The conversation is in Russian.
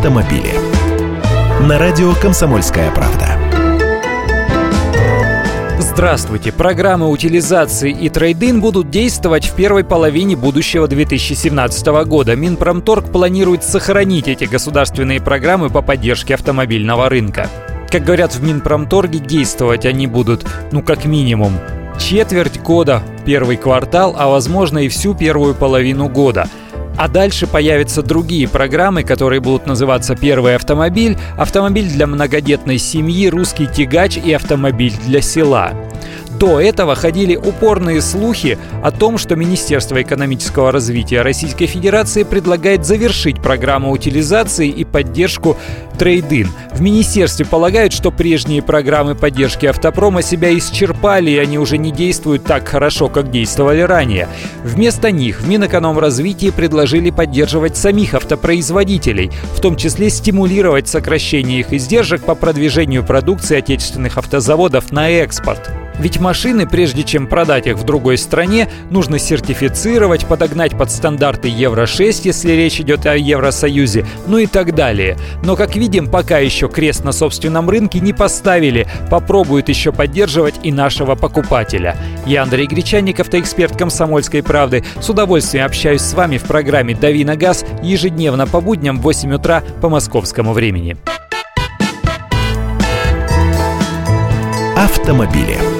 автомобили. На радио «Комсомольская правда». Здравствуйте! Программы утилизации и трейдин будут действовать в первой половине будущего 2017 года. Минпромторг планирует сохранить эти государственные программы по поддержке автомобильного рынка. Как говорят в Минпромторге, действовать они будут, ну, как минимум, четверть года, первый квартал, а возможно и всю первую половину года – а дальше появятся другие программы, которые будут называться «Первый автомобиль», «Автомобиль для многодетной семьи», «Русский тягач» и «Автомобиль для села». До этого ходили упорные слухи о том, что Министерство экономического развития Российской Федерации предлагает завершить программу утилизации и поддержку трейдин. В министерстве полагают, что прежние программы поддержки автопрома себя исчерпали, и они уже не действуют так хорошо, как действовали ранее. Вместо них в Минэкономразвитии предложили поддерживать самих автопроизводителей, в том числе стимулировать сокращение их издержек по продвижению продукции отечественных автозаводов на экспорт. Ведь машины, прежде чем продать их в другой стране, нужно сертифицировать, подогнать под стандарты Евро-6, если речь идет о Евросоюзе, ну и так далее. Но, как видим, пока еще крест на собственном рынке не поставили, попробуют еще поддерживать и нашего покупателя. Я Андрей Гречанников, автоэксперт «Комсомольской правды». С удовольствием общаюсь с вами в программе «Дави на газ» ежедневно по будням в 8 утра по московскому времени. Автомобили.